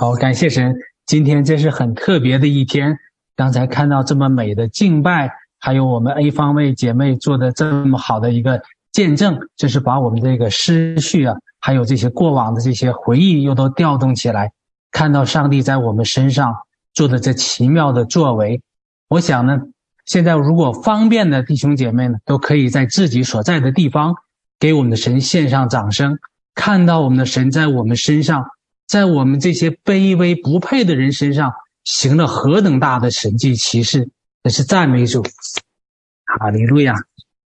好，感谢神，今天真是很特别的一天。刚才看到这么美的敬拜，还有我们 A 方位姐妹做的这么好的一个见证，这是把我们这个思绪啊，还有这些过往的这些回忆又都调动起来，看到上帝在我们身上做的这奇妙的作为。我想呢，现在如果方便的弟兄姐妹呢，都可以在自己所在的地方给我们的神献上掌声，看到我们的神在我们身上。在我们这些卑微不配的人身上行了何等大的神迹奇事，这是赞美主，哈利路亚，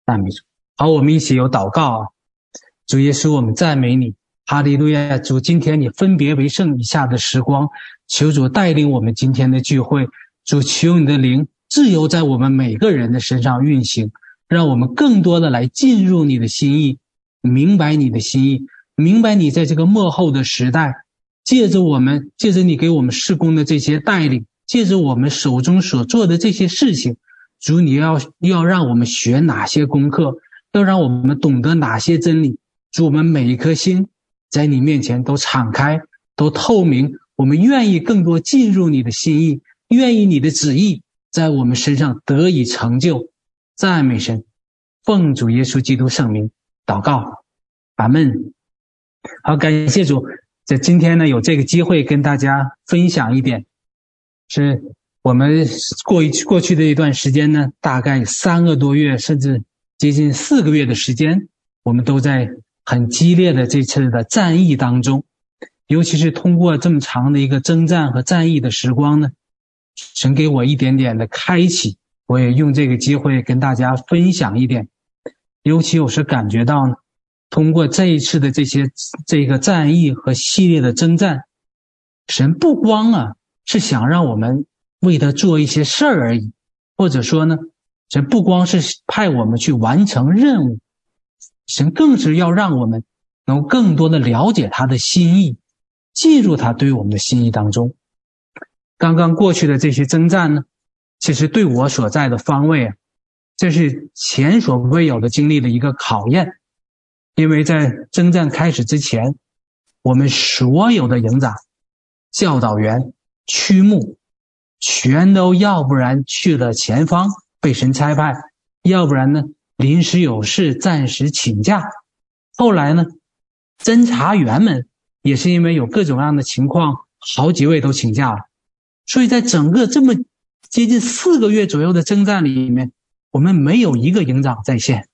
赞美主。好，我们一起有祷告啊，主耶稣，我们赞美你，哈利路亚。主，今天你分别为圣以下的时光，求主带领我们今天的聚会，主求你的灵自由在我们每个人的身上运行，让我们更多的来进入你的心意，明白你的心意，明白你在这个幕后的时代。借着我们，借着你给我们施工的这些带领，借着我们手中所做的这些事情，主，你要要让我们学哪些功课，要让我们懂得哪些真理。主，我们每一颗心在你面前都敞开，都透明。我们愿意更多进入你的心意，愿意你的旨意在我们身上得以成就。赞美神，奉主耶稣基督圣名祷告，阿门。好，感谢主。在今天呢，有这个机会跟大家分享一点，是我们过一过去的一段时间呢，大概三个多月，甚至接近四个月的时间，我们都在很激烈的这次的战役当中，尤其是通过这么长的一个征战和战役的时光呢，神给我一点点的开启，我也用这个机会跟大家分享一点，尤其我是感觉到呢。通过这一次的这些这个战役和系列的征战，神不光啊是想让我们为他做一些事儿而已，或者说呢，神不光是派我们去完成任务，神更是要让我们能更多的了解他的心意，进入他对我们的心意当中。刚刚过去的这些征战呢，其实对我所在的方位啊，这是前所未有的经历的一个考验。因为在征战开始之前，我们所有的营长、教导员、区牧，全都要不然去了前方被神差派，要不然呢临时有事暂时请假。后来呢，侦查员们也是因为有各种各样的情况，好几位都请假了。所以在整个这么接近四个月左右的征战里面，我们没有一个营长在线，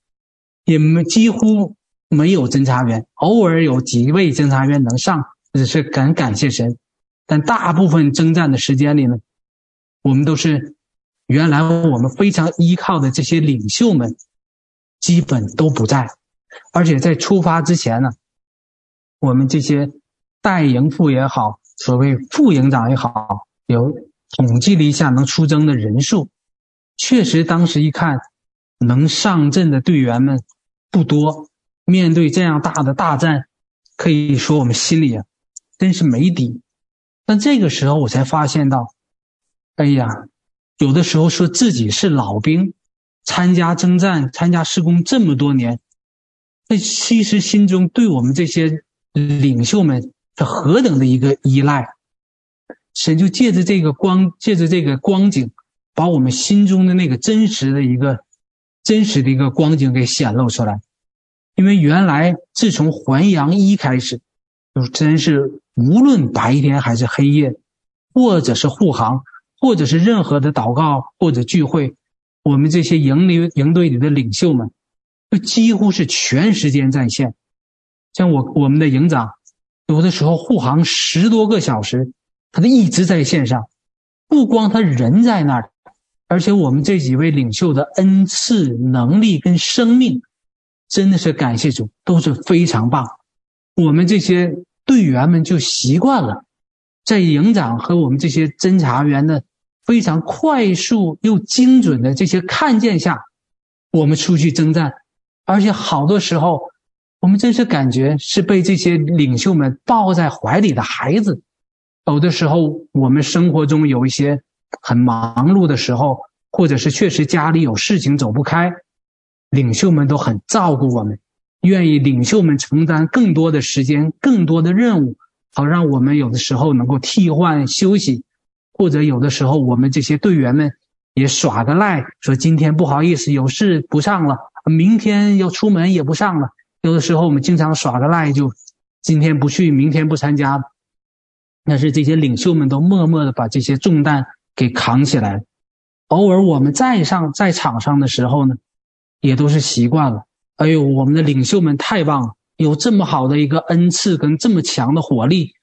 也没几乎。没有侦查员，偶尔有几位侦查员能上，只是很感谢神。但大部分征战的时间里呢，我们都是原来我们非常依靠的这些领袖们，基本都不在。而且在出发之前呢，我们这些代营副也好，所谓副营长也好，有统计了一下能出征的人数，确实当时一看，能上阵的队员们不多。面对这样大的大战，可以说我们心里啊，真是没底。但这个时候我才发现到，哎呀，有的时候说自己是老兵，参加征战、参加施工这么多年，那其实心中对我们这些领袖们是何等的一个依赖。神就借着这个光，借着这个光景，把我们心中的那个真实的一个真实的一个光景给显露出来。因为原来自从还阳一开始，就真是无论白天还是黑夜，或者是护航，或者是任何的祷告或者聚会，我们这些营里营队里的领袖们，就几乎是全时间在线。像我我们的营长，有的时候护航十多个小时，他都一直在线上。不光他人在那儿，而且我们这几位领袖的恩赐、能力跟生命。真的是感谢主，都是非常棒。我们这些队员们就习惯了，在营长和我们这些侦查员的非常快速又精准的这些看见下，我们出去征战。而且好多时候，我们真是感觉是被这些领袖们抱在怀里的孩子。有的时候，我们生活中有一些很忙碌的时候，或者是确实家里有事情走不开。领袖们都很照顾我们，愿意领袖们承担更多的时间、更多的任务，好让我们有的时候能够替换休息，或者有的时候我们这些队员们也耍个赖，说今天不好意思有事不上了，明天要出门也不上了。有的时候我们经常耍个赖，就今天不去，明天不参加。但是这些领袖们都默默的把这些重担给扛起来。偶尔我们在上在场上的时候呢，也都是习惯了。哎呦，我们的领袖们太棒了！有这么好的一个恩赐跟这么强的火力，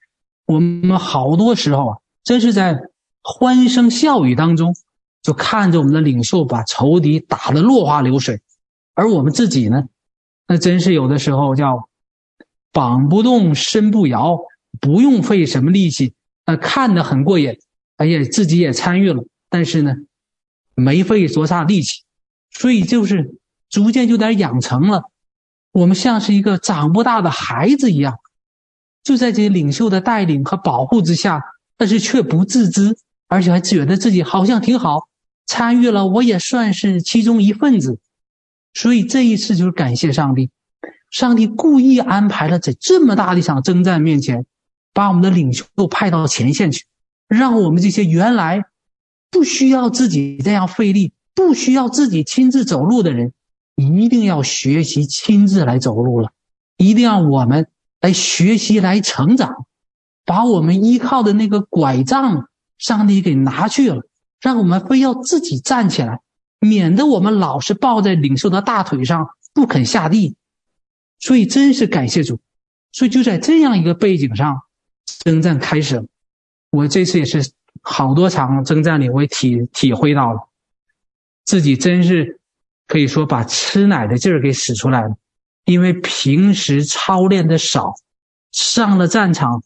我们好多时候啊，真是在欢声笑语当中，就看着我们的领袖把仇敌打得落花流水，而我们自己呢，那真是有的时候叫膀不动，身不摇，不用费什么力气，那看得很过瘾，哎呀，自己也参与了，但是呢，没费多大力气，所以就是逐渐就有点养成了。我们像是一个长不大的孩子一样，就在这些领袖的带领和保护之下，但是却不自知，而且还觉得自己好像挺好，参与了，我也算是其中一份子。所以这一次就是感谢上帝，上帝故意安排了在这么大的一场征战面前，把我们的领袖派到前线去，让我们这些原来不需要自己这样费力、不需要自己亲自走路的人。一定要学习亲自来走路了，一定要我们来学习来成长，把我们依靠的那个拐杖，上帝给拿去了，让我们非要自己站起来，免得我们老是抱在领袖的大腿上不肯下地。所以真是感谢主，所以就在这样一个背景上，征战开始了。我这次也是好多场征战里，我也体体会到了，自己真是。可以说把吃奶的劲儿给使出来了，因为平时操练的少，上了战场，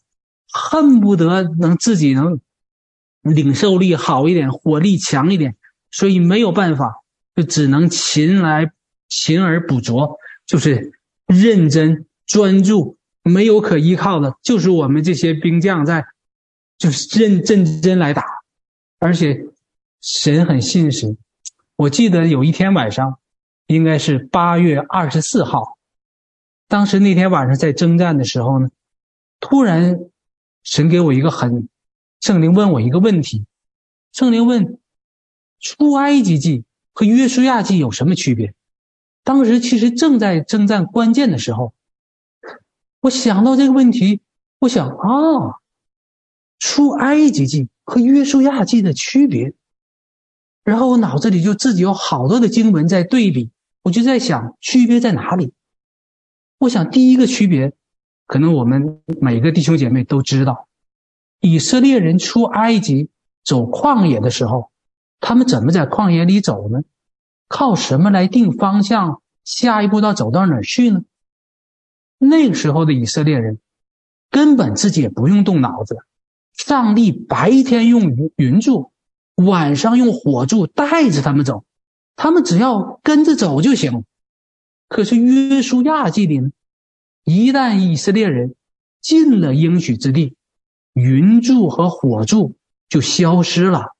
恨不得能自己能领受力好一点，火力强一点，所以没有办法，就只能勤来勤而补拙，就是认真专注，没有可依靠的，就是我们这些兵将在，就是认认真真来打，而且神很信实。我记得有一天晚上，应该是八月二十四号。当时那天晚上在征战的时候呢，突然神给我一个很，圣灵问我一个问题。圣灵问：出埃及记和约书亚记有什么区别？当时其实正在征战关键的时候，我想到这个问题，我想啊，出埃及记和约书亚记的区别。然后我脑子里就自己有好多的经文在对比，我就在想区别在哪里。我想第一个区别，可能我们每个弟兄姐妹都知道，以色列人出埃及走旷野的时候，他们怎么在旷野里走呢？靠什么来定方向？下一步要走到哪儿去呢？那个时候的以色列人根本自己也不用动脑子，上帝白天用云云柱。晚上用火柱带着他们走，他们只要跟着走就行。可是约书亚记里呢，一旦以色列人进了应许之地，云柱和火柱就消失了。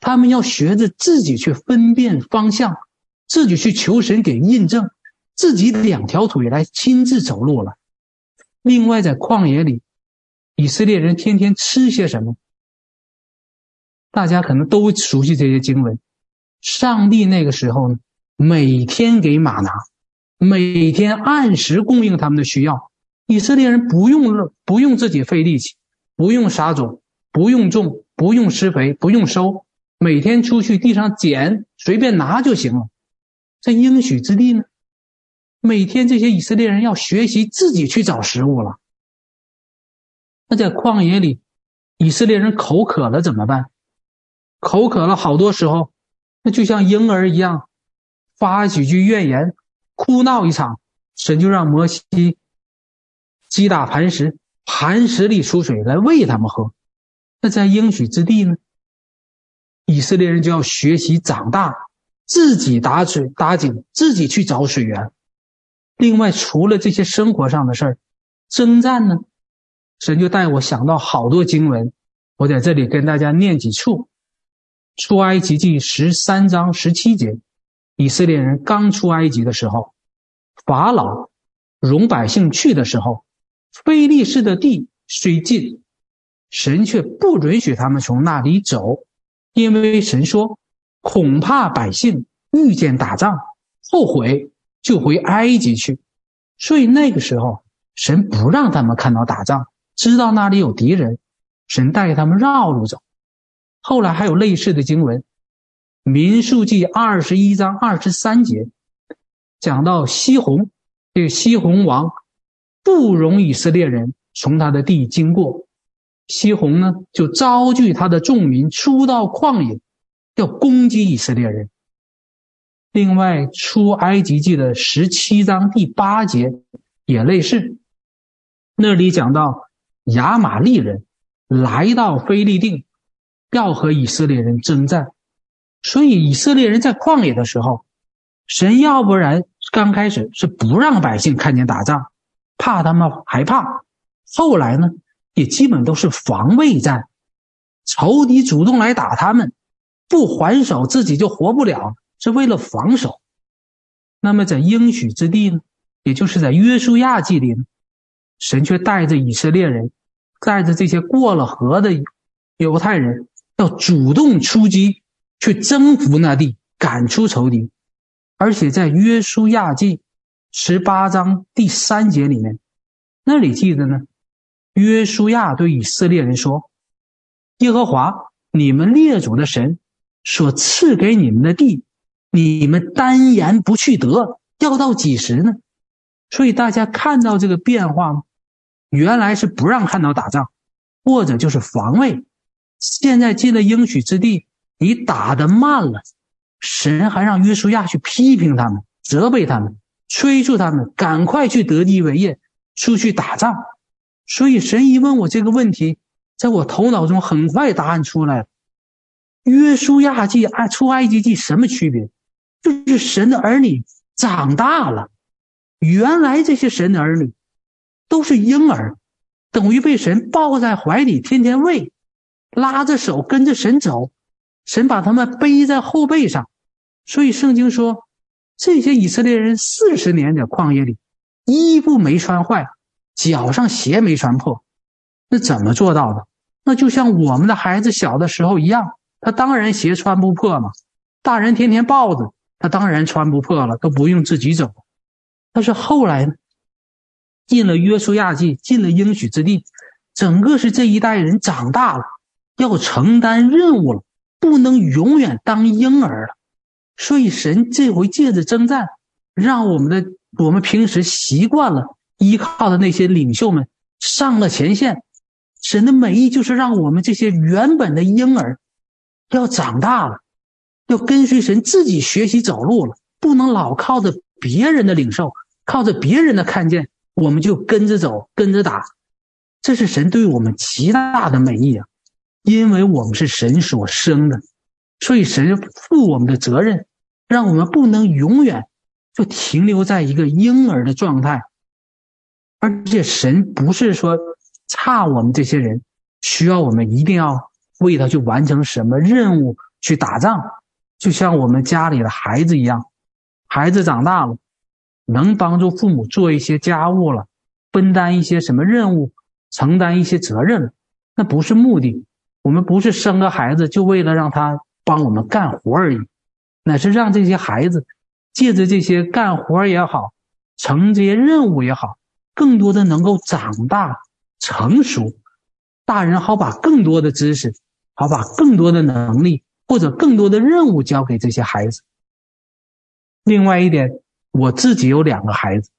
他们要学着自己去分辨方向，自己去求神给印证，自己两条腿来亲自走路了。另外，在旷野里，以色列人天天吃些什么？大家可能都熟悉这些经文。上帝那个时候呢，每天给马拿，每天按时供应他们的需要。以色列人不用不用自己费力气，不用撒种，不用种，不用施肥，不用收，每天出去地上捡，随便拿就行了。在应许之地呢，每天这些以色列人要学习自己去找食物了。那在旷野里，以色列人口渴了怎么办？口渴了，好多时候，那就像婴儿一样，发几句怨言，哭闹一场，神就让摩西击打磐石，磐石里出水来喂他们喝。那在应许之地呢，以色列人就要学习长大，自己打水打井，自己去找水源。另外，除了这些生活上的事儿，征战呢，神就带我想到好多经文，我在这里跟大家念几处。出埃及记十三章十七节，以色列人刚出埃及的时候，法老容百姓去的时候，非利士的地虽近，神却不允许他们从那里走，因为神说，恐怕百姓遇见打仗，后悔就回埃及去。所以那个时候，神不让他们看到打仗，知道那里有敌人，神带他们绕路走。后来还有类似的经文，《民数记》二十一章二十三节讲到西宏，这个西宏王不容以色列人从他的地经过，西宏呢就招聚他的众民出到旷野，要攻击以色列人。另外，出埃及记的十七章第八节也类似，那里讲到亚玛力人来到非利定，要和以色列人征战，所以以色列人在旷野的时候，神要不然刚开始是不让百姓看见打仗，怕他们害怕，后来呢也基本都是防卫战，仇敌主动来打他们，不还手自己就活不了。是为了防守，那么在应许之地呢，也就是在约书亚记里呢，神却带着以色列人，带着这些过了河的犹太人，要主动出击，去征服那地，赶出仇敌。而且在约书亚记十八章第三节里面，那里记得呢，约书亚对以色列人说：“耶和华你们列祖的神所赐给你们的地。”你们单言不去得，要到几时呢？所以大家看到这个变化吗？原来是不让看到打仗，或者就是防卫。现在进了应许之地，你打得慢了，神还让约书亚去批评他们、责备他们、催促他们赶快去得地为业，出去打仗。所以神一问我这个问题，在我头脑中很快答案出来了：约书亚记、爱出埃及记什么区别？就是神的儿女长大了，原来这些神的儿女都是婴儿，等于被神抱在怀里，天天喂，拉着手跟着神走，神把他们背在后背上。所以圣经说，这些以色列人四十年在旷野里，衣服没穿坏，脚上鞋没穿破，那怎么做到的？那就像我们的孩子小的时候一样，他当然鞋穿不破嘛，大人天天抱着。他当然穿不破了，都不用自己走。但是后来呢，进了约书亚记，进了应许之地，整个是这一代人长大了，要承担任务了，不能永远当婴儿了。所以神这回借着征战，让我们的我们平时习惯了依靠的那些领袖们上了前线。神的美意就是让我们这些原本的婴儿要长大了。要跟随神自己学习走路了，不能老靠着别人的领受，靠着别人的看见，我们就跟着走，跟着打。这是神对我们极大的美意啊！因为我们是神所生的，所以神负我们的责任，让我们不能永远就停留在一个婴儿的状态。而且神不是说差我们这些人，需要我们一定要为他去完成什么任务，去打仗。就像我们家里的孩子一样，孩子长大了，能帮助父母做一些家务了，分担一些什么任务，承担一些责任了，那不是目的。我们不是生个孩子就为了让他帮我们干活而已，乃是让这些孩子借着这些干活也好，承接任务也好，更多的能够长大成熟，大人好把更多的知识，好把更多的能力。或者更多的任务交给这些孩子。另外一点，我自己有两个孩子，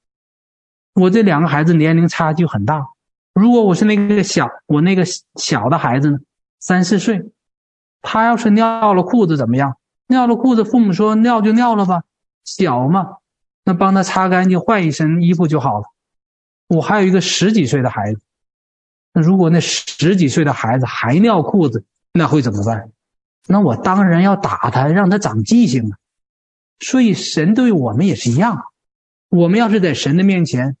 我这两个孩子年龄差距很大。如果我是那个小，我那个小的孩子呢，三四岁，他要是尿了裤子怎么样？尿了裤子，父母说尿就尿了吧，小嘛，那帮他擦干净，换一身衣服就好了。我还有一个十几岁的孩子，那如果那十几岁的孩子还尿裤子，那会怎么办？那我当然要打他，让他长记性啊。所以神对我们也是一样，我们要是在神的面前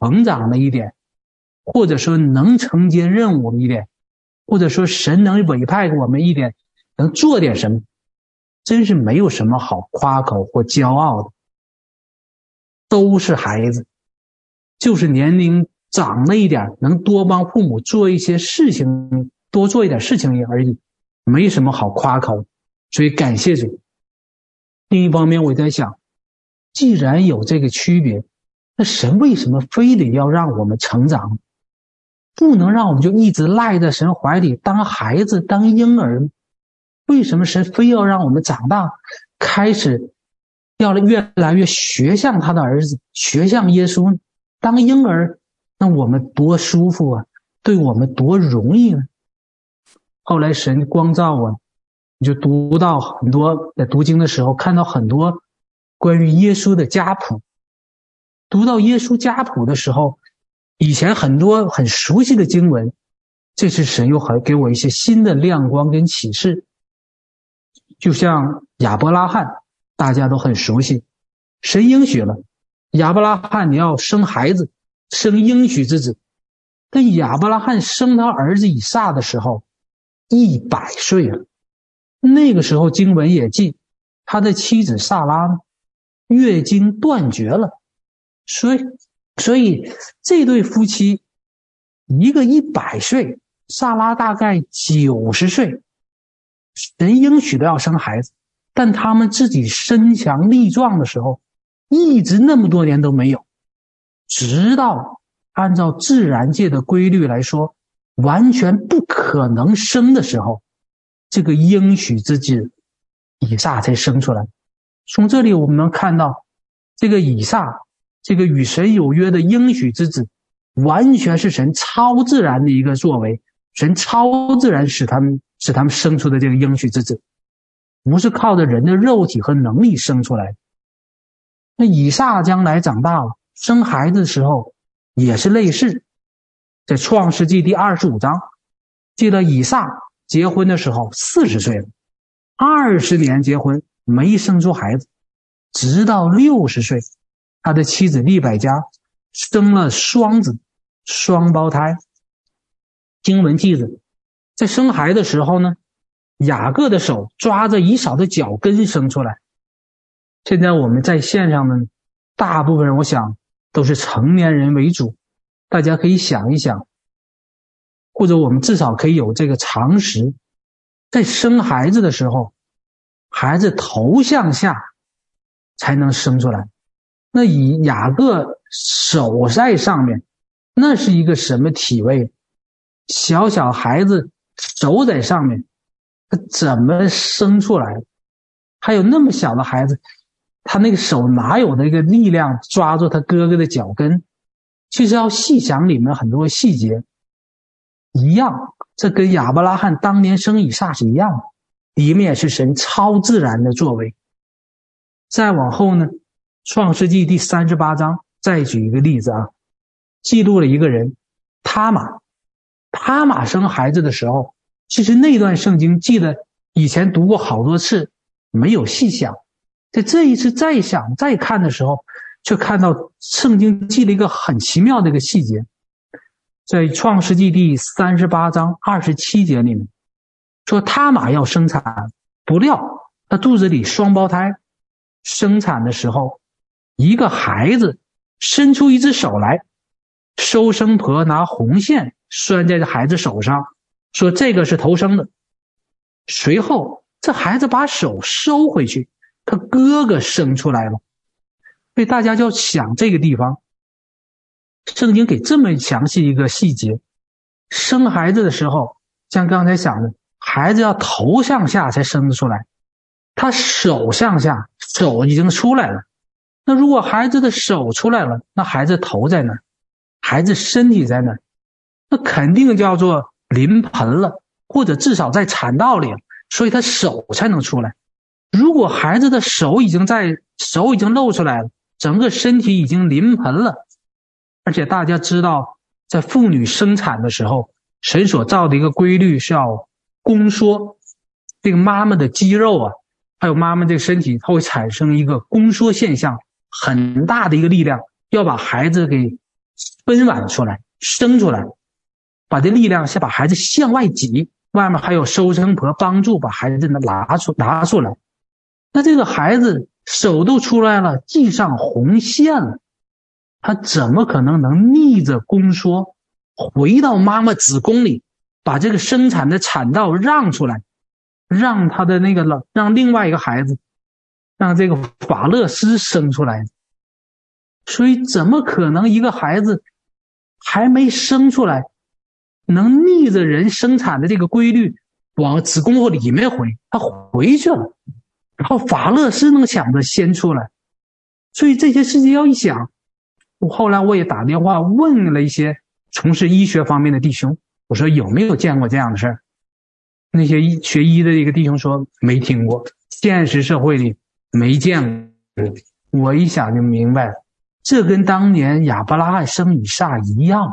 成长了一点，或者说能承接任务了一点，或者说神能委派给我们一点，能做点什么，真是没有什么好夸口或骄傲的。都是孩子，就是年龄长了一点，能多帮父母做一些事情，多做一点事情而已，没什么好夸口。所以感谢主。另一方面，我在想，既然有这个区别，那神为什么非得要让我们成长？不能让我们就一直赖在神怀里当孩子、当婴儿？为什么神非要让我们长大，开始要越来越学像他的儿子，学像耶稣？当婴儿，那我们多舒服啊，对我们多容易呢？后来神光照我，你就读到很多，在读经的时候看到很多关于耶稣的家谱。读到耶稣家谱的时候，以前很多很熟悉的经文，这次神又还给我一些新的亮光跟启示。就像亚伯拉罕，大家都很熟悉，神应许了亚伯拉罕你要生孩子，生应许之子。但亚伯拉罕生他儿子以撒的时候，一百岁了。那个时候经文也记，他的妻子撒拉呢，月经断绝了。所以，所以这对夫妻，一个一百岁，撒拉大概九十岁，神应许都要生孩子，但他们自己身强力壮的时候，一直那么多年都没有，直到按照自然界的规律来说，完全不可能生的时候，这个应许之子以撒才生出来。从这里我们能看到，这个以撒。这个与神有约的应许之子，完全是神超自然的一个作为，神超自然使他们使他们生出的这个应许之子，不是靠着人的肉体和能力生出来的。那以撒将来长大了，生孩子的时候也是类似，在创世纪第二十五章，记得以撒结婚的时候四十岁了，二十年结婚没生出孩子，直到六十岁。他的妻子利百加生了双子，双胞胎。经文记载，在生孩子的时候呢，雅各的手抓着以扫的脚跟生出来。现在我们在线上呢，大部分人我想都是成年人为主，大家可以想一想，或者我们至少可以有这个常识，在生孩子的时候，孩子头向下才能生出来。那以雅各手在上面，那是一个什么体位？小小孩子手在上面，他怎么生出来？还有那么小的孩子，他那个手哪有那个力量抓住他哥哥的脚跟？其实要细想里面很多细节，一样，这跟亚伯拉罕当年生以撒是一样的，里面也是神超自然的作为。再往后呢？创世纪第三十八章，再举一个例子啊，记录了一个人，他玛，他玛生孩子的时候，其实那段圣经记得以前读过好多次，没有细想，在这一次再想再看的时候，却看到圣经记了一个很奇妙的一个细节，在创世纪第三十八章二十七节里面，说他玛要生产，不料他肚子里双胞胎，生产的时候。一个孩子伸出一只手来，收生婆拿红线拴在这孩子手上，说这个是头生的。随后，这孩子把手收回去，他哥哥生出来了。所以大家就想这个地方，圣经给这么详细一个细节：生孩子的时候，像刚才讲的，孩子要头向下才生得出来，他手向下，手已经出来了。那如果孩子的手出来了，那孩子头在哪儿？孩子身体在哪儿？那肯定叫做临盆了，或者至少在产道里，所以他手才能出来。如果孩子的手已经在，手已经露出来了，整个身体已经临盆了，而且大家知道，在妇女生产的时候，神所造的一个规律是要宫缩，这个妈妈的肌肉啊，还有妈妈这个身体，它会产生一个宫缩现象。很大的一个力量，要把孩子给分娩出来、生出来，把这力量先把孩子向外挤，外面还有收生婆帮助把孩子拿出拿出来。那这个孩子手都出来了，系上红线了，他怎么可能能逆着宫缩，回到妈妈子宫里，把这个生产的产道让出来，让他的那个了，让另外一个孩子，让这个法勒斯生出来？所以，怎么可能一个孩子还没生出来，能逆着人生产的这个规律往子宫里面回？他回去了，然后法勒斯能抢着先出来，所以这些事情要一想，我后来我也打电话问了一些从事医学方面的弟兄，我说有没有见过这样的事儿？那些医学医的一个弟兄说没听过，现实社会里没见过。我一想就明白了。这跟当年亚伯拉罕生以撒一样，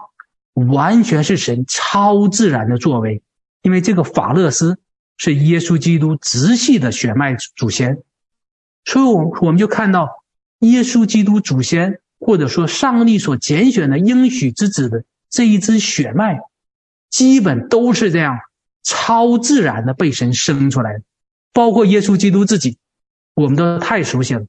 完全是神超自然的作为。因为这个法勒斯是耶稣基督直系的血脉祖先，所以，我我们就看到耶稣基督祖先，或者说上帝所拣选的应许之子的这一支血脉，基本都是这样超自然的被神生出来的。包括耶稣基督自己，我们都太熟悉了，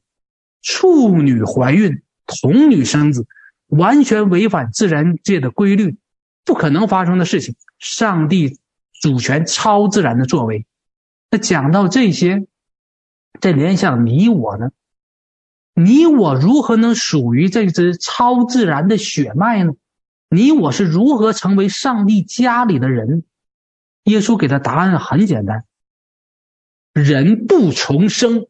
处女怀孕。童女生子，完全违反自然界的规律，不可能发生的事情。上帝主权超自然的作为。那讲到这些，再联想你我呢？你我如何能属于这支超自然的血脉呢？你我是如何成为上帝家里的人？耶稣给的答案很简单：人不重生，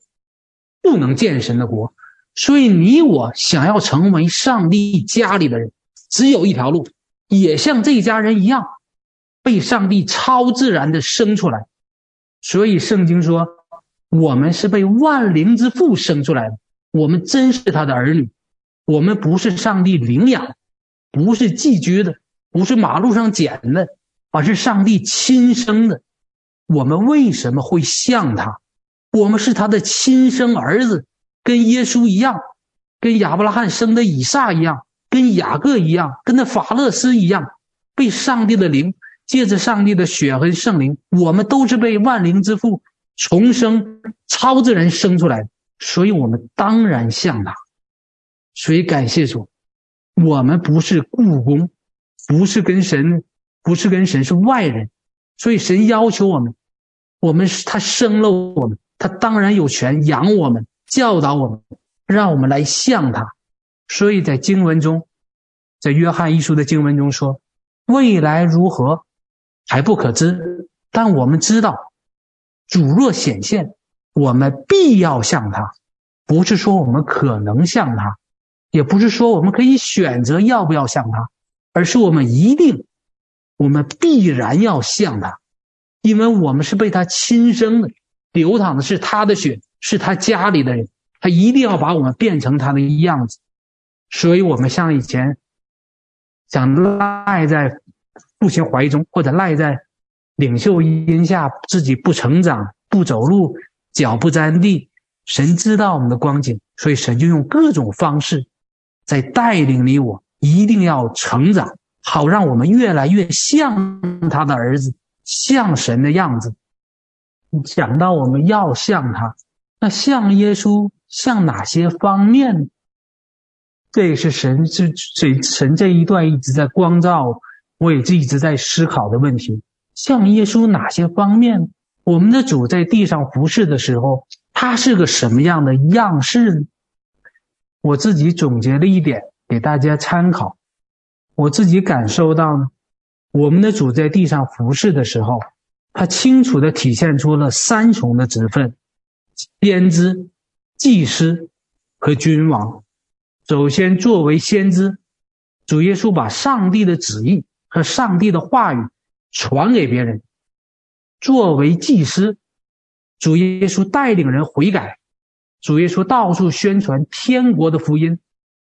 不能见神的国。所以，你我想要成为上帝家里的人，只有一条路，也像这家人一样，被上帝超自然的生出来。所以，圣经说，我们是被万灵之父生出来的，我们真是他的儿女，我们不是上帝领养，不是寄居的，不是马路上捡的，而是上帝亲生的。我们为什么会像他？我们是他的亲生儿子。跟耶稣一样，跟亚伯拉罕生的以撒一样，跟雅各一样，跟那法勒斯一样，被上帝的灵借着上帝的血和圣灵，我们都是被万灵之父重生、超自然生出来，所以我们当然像他。所以感谢主，我们不是雇工，不是跟神，不是跟神是外人，所以神要求我们，我们是他生了我们，他当然有权养我们。教导我们，让我们来像他。所以在经文中，在约翰一书的经文中说：“未来如何还不可知，但我们知道，主若显现，我们必要像他。不是说我们可能像他，也不是说我们可以选择要不要像他，而是我们一定，我们必然要像他，因为我们是被他亲生的，流淌的是他的血。”是他家里的人，他一定要把我们变成他的样子，所以我们像以前想赖在父亲怀中，或者赖在领袖荫下，自己不成长、不走路、脚不沾地。神知道我们的光景，所以神就用各种方式在带领你我，一定要成长，好让我们越来越像他的儿子，像神的样子。讲到我们要像他。那像耶稣，像哪些方面？这也是神是神神这一段一直在光照，我也是一直在思考的问题。像耶稣哪些方面？我们的主在地上服侍的时候，他是个什么样的样式呢？我自己总结了一点给大家参考。我自己感受到呢，我们的主在地上服侍的时候，他清楚地体现出了三重的职分。先知、祭司和君王。首先，作为先知，主耶稣把上帝的旨意和上帝的话语传给别人；作为祭司，主耶稣带领人悔改；主耶稣到处宣传天国的福音，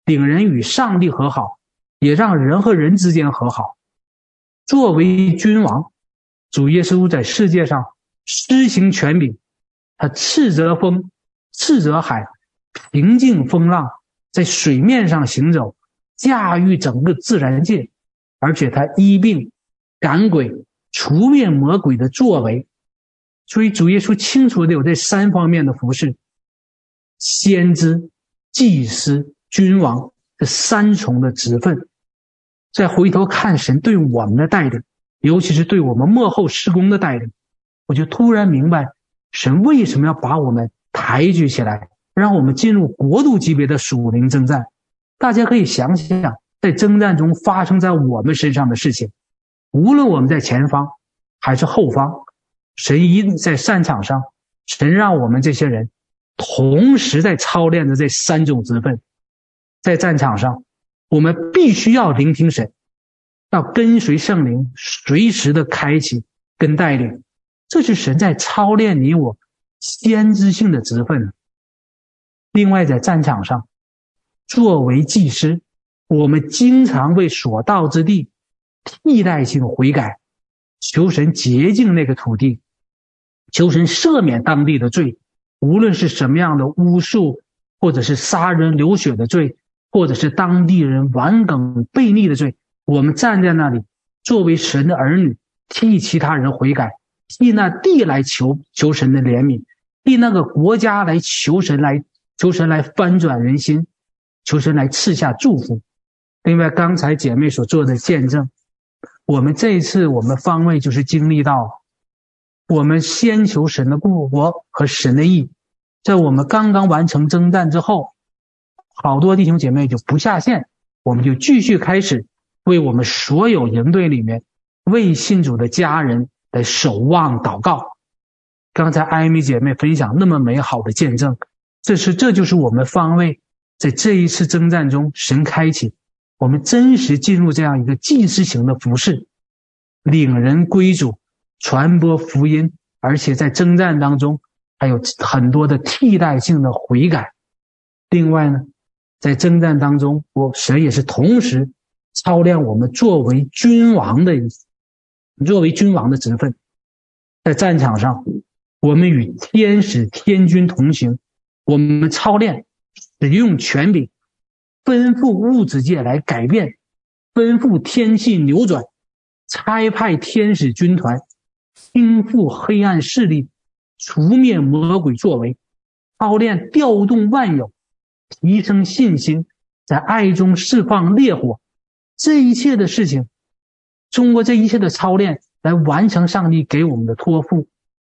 领人与上帝和好，也让人和人之间和好；作为君王，主耶稣在世界上施行权柄。他斥责风，斥责海，平静风浪，在水面上行走，驾驭整个自然界，而且他医病、赶鬼、除灭魔鬼的作为，所以主耶稣清楚的有这三方面的服饰：先知、祭司、君王，这三重的职分，再回头看神对我们的带领，尤其是对我们幕后施工的带领，我就突然明白，神为什么要把我们抬举起来，让我们进入国度级别的属灵征战。大家可以想想，在征战中发生在我们身上的事情，无论我们在前方还是后方，神一在战场上，神让我们这些人同时在操练的这三种职分。在战场上，我们必须要聆听神，要跟随圣灵，随时的开启跟带领。这是神在操练你我先知性的职分。另外，在战场上，作为祭司，我们经常为所到之地替代性悔改，求神洁净那个土地，求神赦免当地的罪，无论是什么样的巫术，或者是杀人流血的罪。或者是当地人顽梗悖逆的罪，我们站在那里，作为神的儿女，替其他人悔改，替那地来求求神的怜悯，替那个国家来求神来求神来翻转人心，求神来赐下祝福。另外，刚才姐妹所做的见证，我们这一次我们方位就是经历到，我们先求神的故国和神的义，在我们刚刚完成征战之后。好多弟兄姐妹就不下线，我们就继续开始为我们所有营队里面未信主的家人来守望祷告。刚才艾米姐妹分享那么美好的见证，这是这就是我们方位在这一次征战中神开启我们真实进入这样一个祭司型的服饰，领人归主，传播福音，而且在征战当中还有很多的替代性的悔改。另外呢，在征战当中，我神也是同时操练我们作为君王的，作为君王的职分。在战场上，我们与天使天军同行，我们操练使用权柄，吩咐物质界来改变，吩咐天气扭转，差派天使军团，倾覆黑暗势力，除灭魔鬼作为，操练调动万有。提升信心，在爱中释放烈火，这一切的事情，通过这一切的操练来完成上帝给我们的托付。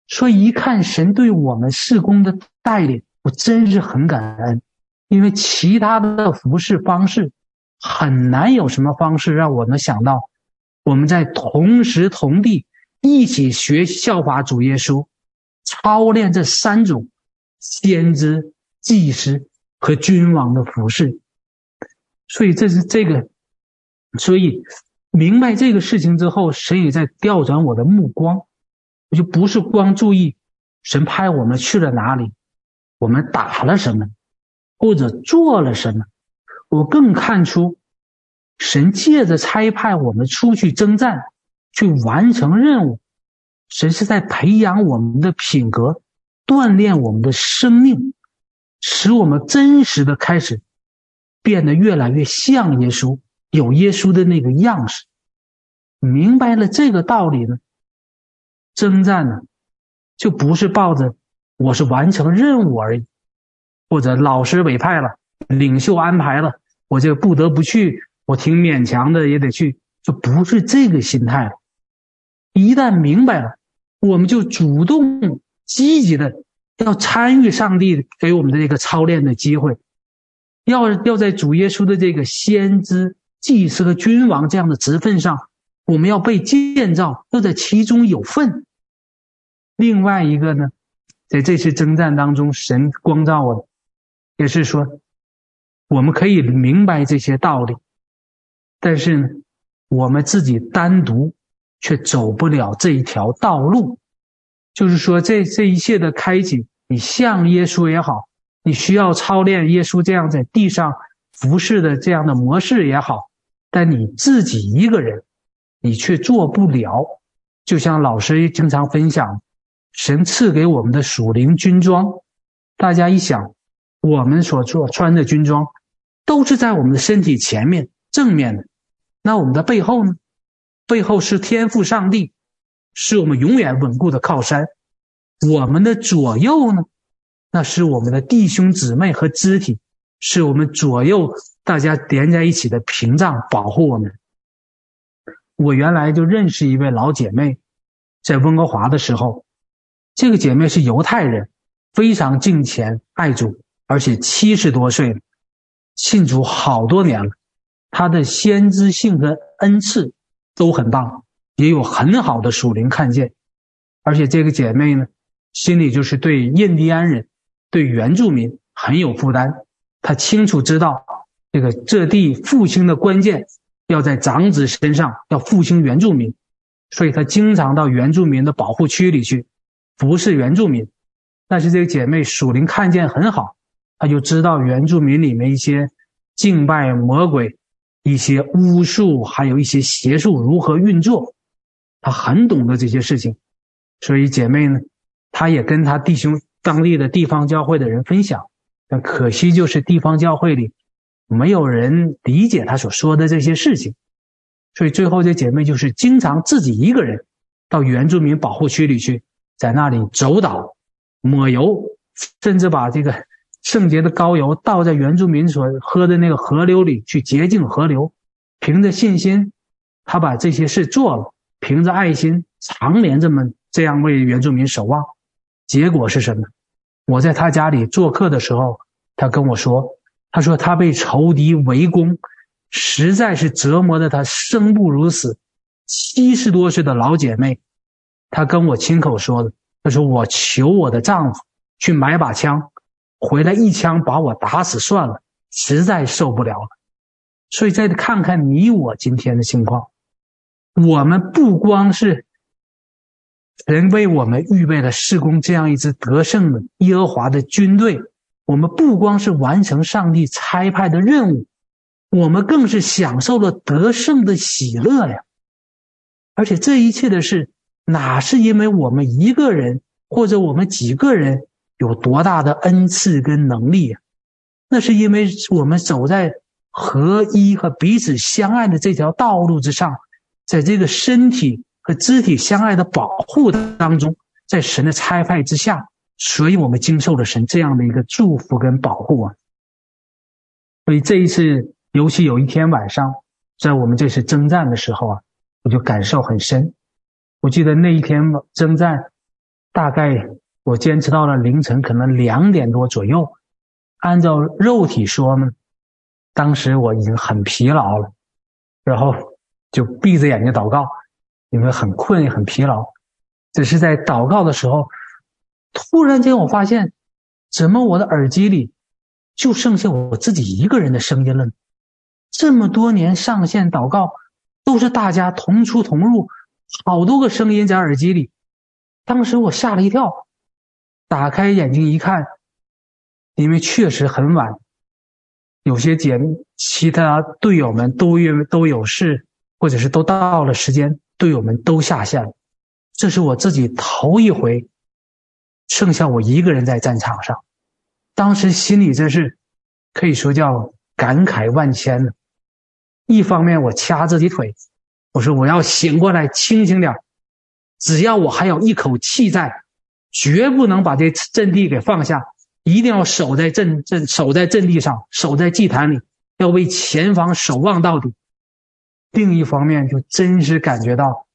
所以一看神对我们事工的带领，我真是很感恩，因为其他的服事方式很难有什么方式让我们想到，我们在同时同地一起学效法主耶稣，操练这三种先知、祭司。和君王的服侍，所以这是这个，所以明白这个事情之后，神也在调转我的目光，我就不是光注意神派我们去了哪里，我们打了什么，或者做了什么，我更看出神借着差派我们出去征战，去完成任务，神是在培养我们的品格，锻炼我们的生命。使我们真实的开始变得越来越像耶稣，有耶稣的那个样式。明白了这个道理呢，征战呢，就不是抱着我是完成任务而已，或者老师委派了，领袖安排了，我就不得不去，我挺勉强的也得去，就不是这个心态了。一旦明白了，我们就主动积极的。要参与上帝给我们的这个操练的机会，要要在主耶稣的这个先知、祭司和君王这样的职分上，我们要被建造，要在其中有份。另外一个呢，在这次征战当中，神光照我，也是说，我们可以明白这些道理，但是呢，我们自己单独却走不了这一条道路。就是说，这这一切的开启，你像耶稣也好，你需要操练耶稣这样在地上服侍的这样的模式也好，但你自己一个人，你却做不了。就像老师经常分享，神赐给我们的属灵军装，大家一想，我们所做穿的军装，都是在我们的身体前面正面的，那我们的背后呢？背后是天父上帝。是我们永远稳固的靠山，我们的左右呢，那是我们的弟兄姊妹和肢体，是我们左右大家连在一起的屏障，保护我们。我原来就认识一位老姐妹，在温哥华的时候，这个姐妹是犹太人，非常敬虔爱主，而且七十多岁了，信主好多年了。她的先知性和恩赐都很棒，也有很好的属灵看见。而且这个姐妹呢，心里就是对印第安人、对原住民很有负担。她清楚知道这个这地复兴的关键要在长子身上，要复兴原住民，所以他经常到原住民的保护区里去服侍原住民。但是这个姐妹属灵看见很好，她就知道原住民里面一些敬拜魔鬼、一些巫术，还有一些邪术如何运作，她很懂得这些事情。所以姐妹呢，她也跟她弟兄当地的地方教会的人分享，但可惜就是地方教会里没有人理解她所说的这些事情，所以最后这姐妹就是经常自己一个人到原住民保护区里去，在那里走祷、抹油，甚至把这个圣洁的膏油倒在原住民所喝的那个河流里去洁净河流。凭着信心，她把这些事做了，凭着爱心，常年这么。这样为原住民守望，结果是什么？我在他家里做客的时候，他跟我说：“他说他被仇敌围攻，实在是折磨得他生不如死。七十多岁的老姐妹，她跟我亲口说的。她说我求我的丈夫去买把枪，回来一枪把我打死算了，实在受不了了。所以再看看你我今天的情况，我们不光是。”人为我们预备了事工这样一支得胜的耶和华的军队，我们不光是完成上帝差派的任务，我们更是享受了得胜的喜乐呀！而且这一切的事，哪是因为我们一个人或者我们几个人有多大的恩赐跟能力呀？那是因为我们走在合一和彼此相爱的这条道路之上，在这个身体。和肢体相爱的保护当中，在神的差派之下，所以我们经受了神这样的一个祝福跟保护啊。所以这一次，尤其有一天晚上，在我们这次征战的时候啊，我就感受很深。我记得那一天征战，大概我坚持到了凌晨，可能两点多左右。按照肉体说呢，当时我已经很疲劳了，然后就闭着眼睛祷告。因为很困也很疲劳，只是在祷告的时候，突然间我发现，怎么我的耳机里就剩下我自己一个人的声音了呢？这么多年上线祷告，都是大家同出同入，好多个声音在耳机里。当时我吓了一跳，打开眼睛一看，因为确实很晚，有些节目其他队友们都因为都有事，或者是都到了时间。队友们都下线了，这是我自己头一回，剩下我一个人在战场上，当时心里真是可以说叫感慨万千了。一方面我掐自己腿，我说我要醒过来，清醒点，只要我还有一口气在，绝不能把这阵地给放下，一定要守在阵阵守在阵地上，守在祭坛里，要为前方守望到底。另一方面，就真是感觉到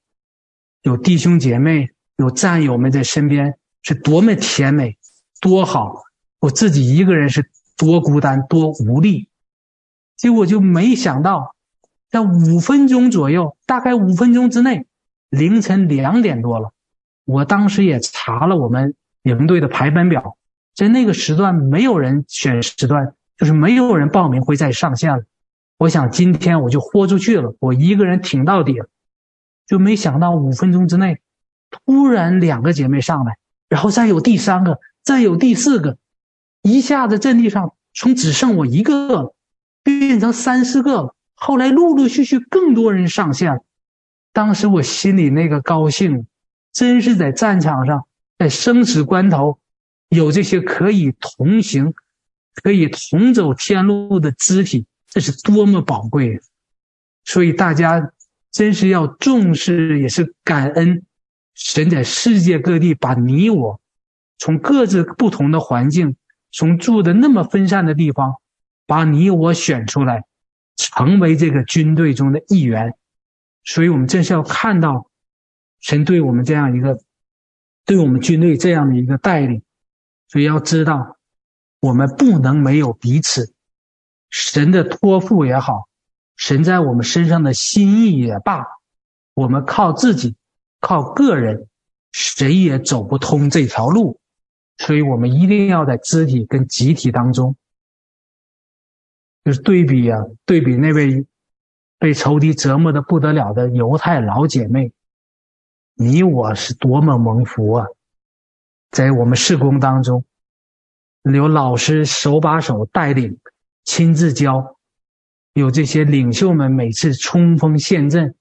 有弟兄姐妹、有战友们在身边，是多么甜美、多好。我自己一个人是多孤单、多无力。结果就没想到，在五分钟左右，大概五分钟之内，凌晨两点多了。我当时也查了我们营队的排班表，在那个时段没有人选时段，就是没有人报名会再上线了。我想今天我就豁出去了，我一个人挺到底了，就没想到五分钟之内，突然两个姐妹上来，然后再有第三个，再有第四个，一下子阵地上从只剩我一个了变成三四个了。后来陆陆续续更多人上线了，当时我心里那个高兴，真是在战场上，在生死关头，有这些可以同行、可以同走天路的肢体。这是多么宝贵，所以大家真是要重视，也是感恩神在世界各地把你我从各自不同的环境，从住的那么分散的地方，把你我选出来，成为这个军队中的一员。所以，我们真是要看到神对我们这样一个，对我们军队这样的一个带领。所以要知道，我们不能没有彼此。神的托付也好，神在我们身上的心意也罢，我们靠自己，靠个人，谁也走不通这条路。所以我们一定要在肢体跟集体当中，就是对比啊，对比那位被仇敌折磨的不得了的犹太老姐妹，你我是多么蒙福啊！在我们事工当中，有老师手把手带领，亲自教；有这些领袖们每次冲锋陷阵，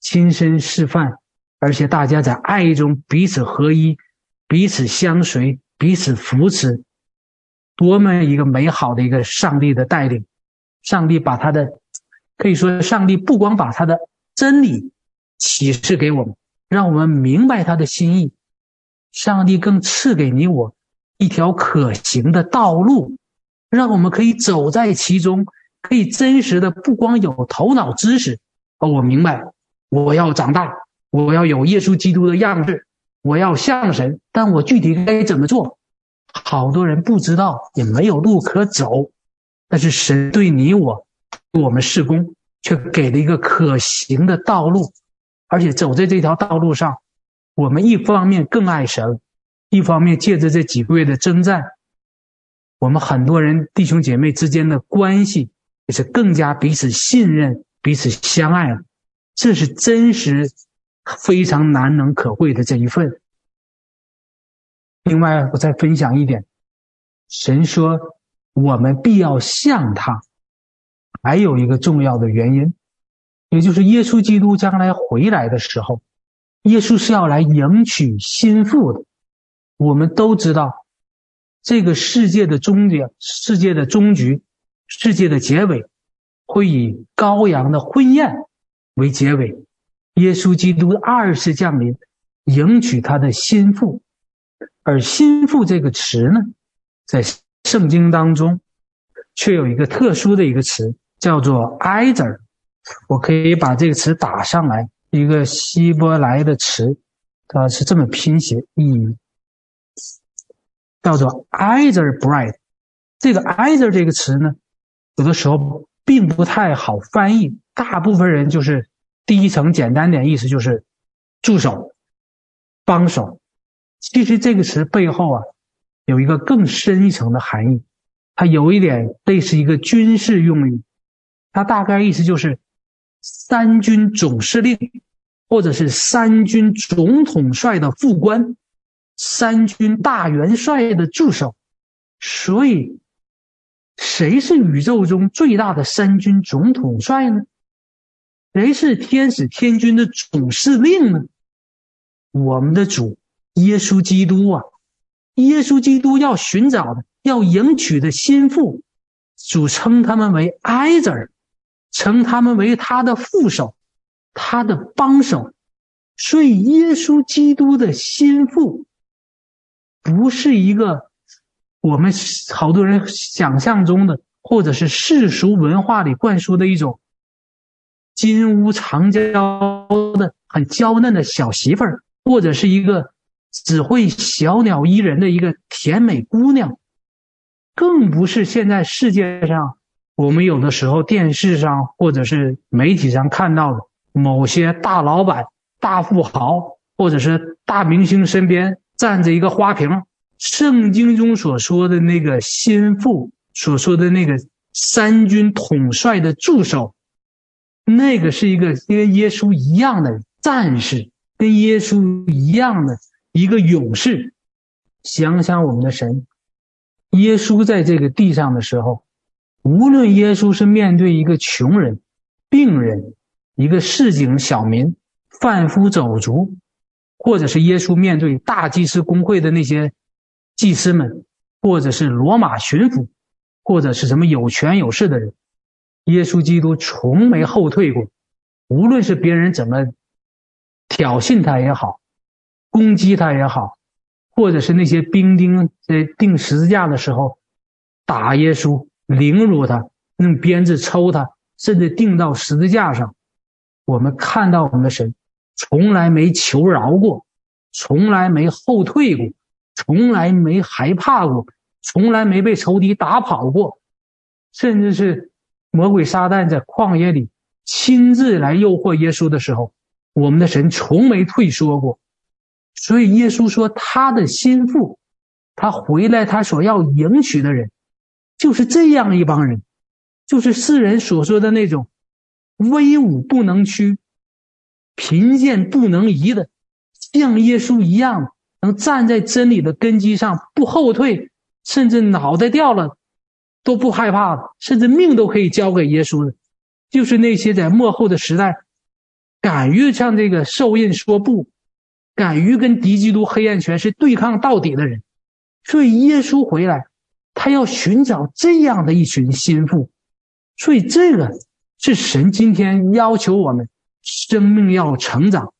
亲身示范，而且大家在爱中彼此合一，彼此相随，彼此扶持，多么一个美好的一个上帝的带领！上帝把他的，可以说，上帝不光把他的真理启示给我们，让我们明白他的心意。上帝更赐给你我一条可行的道路，让我们可以走在其中，可以真实的不光有头脑知识，哦，我明白了，我要长大，我要有耶稣基督的样式，我要像神，但我具体该怎么做？好多人不知道，也没有路可走，但是神对你我，我们事工却给了一个可行的道路，而且走在这条道路上。我们一方面更爱神，一方面借着这几个月的征战，我们很多人弟兄姐妹之间的关系也是更加彼此信任、彼此相爱了。这是真实、非常难能可贵的这一份。另外，我再分享一点，神说我们必要像他，还有一个重要的原因，也就是耶稣基督将来回来的时候。耶稣是要来迎娶新妇的，我们都知道，这个世界的终点、世界的终局、世界的结尾，会以羔羊的婚宴为结尾。耶稣基督二次降临，迎娶他的新妇，而新妇这个词呢，在圣经当中，却有一个特殊的一个词，叫做 “either”。我可以把这个词打上来。一个希伯来的词，它是这么拼写，意义叫做 “either bride”。这个 “either” 这个词呢，有的时候并不太好翻译。大部分人就是第一层简单点意思就是助手、帮手。其实这个词背后啊，有一个更深一层的含义，它有一点类似一个军事用语，它大概意思就是。三军总司令，或者是三军总统帅的副官，三军大元帅的助手。所以，谁是宇宙中最大的三军总统帅呢？谁是天使天军的总司令呢？我们的主耶稣基督啊！耶稣基督要寻找的、要迎娶的心腹，主称他们为 either。称他们为他的副手，他的帮手，所以耶稣基督的心腹不是一个我们好多人想象中的，或者是世俗文化里灌输的一种金屋藏娇的很娇嫩的小媳妇儿，或者是一个只会小鸟依人的一个甜美姑娘，更不是现在世界上。我们有的时候电视上或者是媒体上看到的某些大老板、大富豪，或者是大明星身边站着一个花瓶，圣经中所说的那个心腹，所说的那个三军统帅的助手，那个是一个跟耶稣一样的战士，跟耶稣一样的一个勇士。想想我们的神，耶稣在这个地上的时候。无论耶稣是面对一个穷人、病人、一个市井小民、贩夫走卒，或者是耶稣面对大祭司公会的那些祭司们，或者是罗马巡抚，或者是什么有权有势的人，耶稣基督从没后退过。无论是别人怎么挑衅他也好，攻击他也好，或者是那些兵丁在钉十字架的时候打耶稣。凌辱他，用鞭子抽他，甚至钉到十字架上。我们看到我们的神从来没求饶过，从来没后退过，从来没害怕过，从来没被仇敌打跑过，甚至是魔鬼撒旦在旷野里亲自来诱惑耶稣的时候，我们的神从没退缩过。所以耶稣说，他的心腹，他回来，他所要迎娶的人，就是这样一帮人，就是世人所说的那种威武不能屈、贫贱不能移的，像耶稣一样，能站在真理的根基上不后退，甚至脑袋掉了都不害怕的，甚至命都可以交给耶稣的，就是那些在末后的时代，敢于向这个兽印说不。敢于跟敌基督黑暗权势对抗到底的人，所以耶稣回来，他要寻找这样的一群心腹，所以这个是神今天要求我们生命要成长，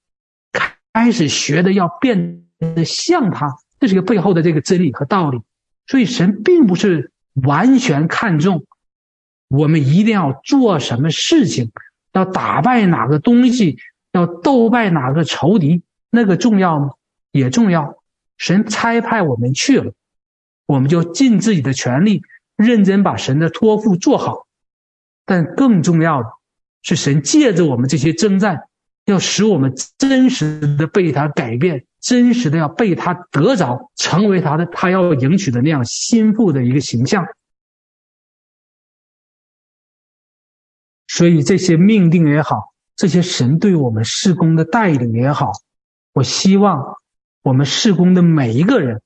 开始学的要变得像他，这是个背后的这个真理和道理。所以神并不是完全看重我们一定要做什么事情，要打败哪个东西，要斗败哪个仇敌。那个重要吗？也重要。神差派我们去了，我们就尽自己的全力，认真把神的托付做好。但更重要的是，神借着我们这些征战，要使我们真实的被他改变，真实的要被他得着，成为他的他要迎娶的那样心腹的一个形象。所以这些命定也好，这些神对我们事工的带领也好。我希望我们事工的每一个人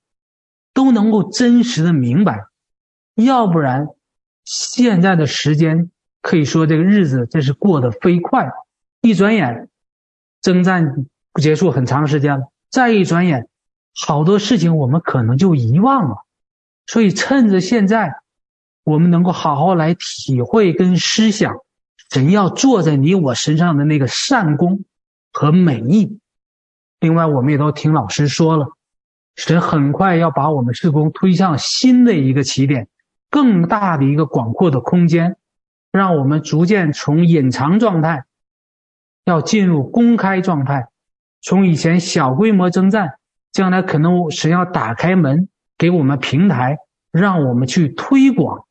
都能够真实的明白，要不然现在的时间可以说这个日子真是过得飞快，一转眼征战结束很长时间了，再一转眼好多事情我们可能就遗忘了，所以趁着现在，我们能够好好来体会跟思想神要做在你我身上的那个善功和美意。另外，我们也都听老师说了，神很快要把我们事工推向新的一个起点，更大的一个广阔的空间，让我们逐渐从隐藏状态，要进入公开状态，从以前小规模征战，将来可能神要打开门给我们平台，让我们去推广，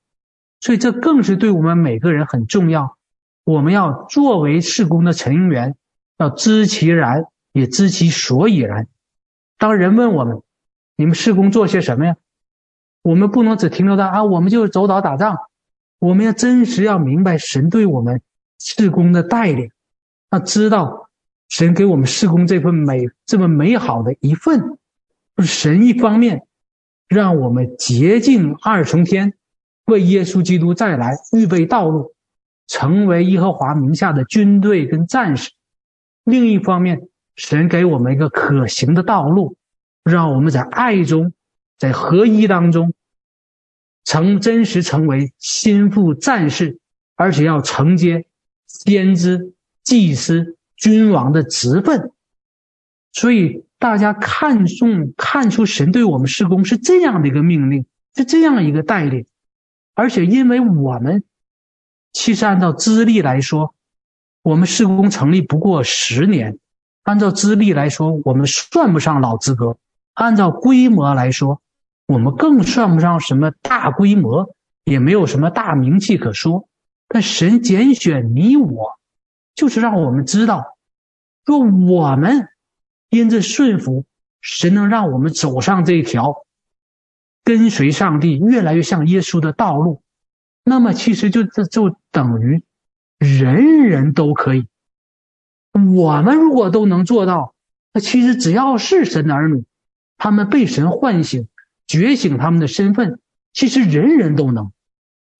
所以这更是对我们每个人很重要。我们要作为事工的成员，要知其然。也知其所以然。当人问我们：“你们事工做些什么呀？”我们不能只停留在啊，我们就是走岛打仗。我们要真实要明白神对我们事工的带领，要知道神给我们施工这份美这么美好的一份，是神一方面让我们洁净二重天，为耶稣基督再来预备道路，成为耶和华名下的军队跟战士；另一方面。神给我们一个可行的道路，让我们在爱中，在合一当中，成真实成为心腹战士，而且要承接先知、祭司、君王的职分。所以大家看重看出神对我们事工是这样的一个命令，是这样一个带领，而且因为我们其实按照资历来说，我们事工成立不过十年。按照资历来说，我们算不上老资格；按照规模来说，我们更算不上什么大规模，也没有什么大名气可说。但神拣选你我，就是让我们知道，若我们因着顺服，神能让我们走上这一条跟随上帝越来越像耶稣的道路，那么其实就这就等于人人都可以。我们如果都能做到，那其实只要是神的儿女，他们被神唤醒、觉醒他们的身份，其实人人都能。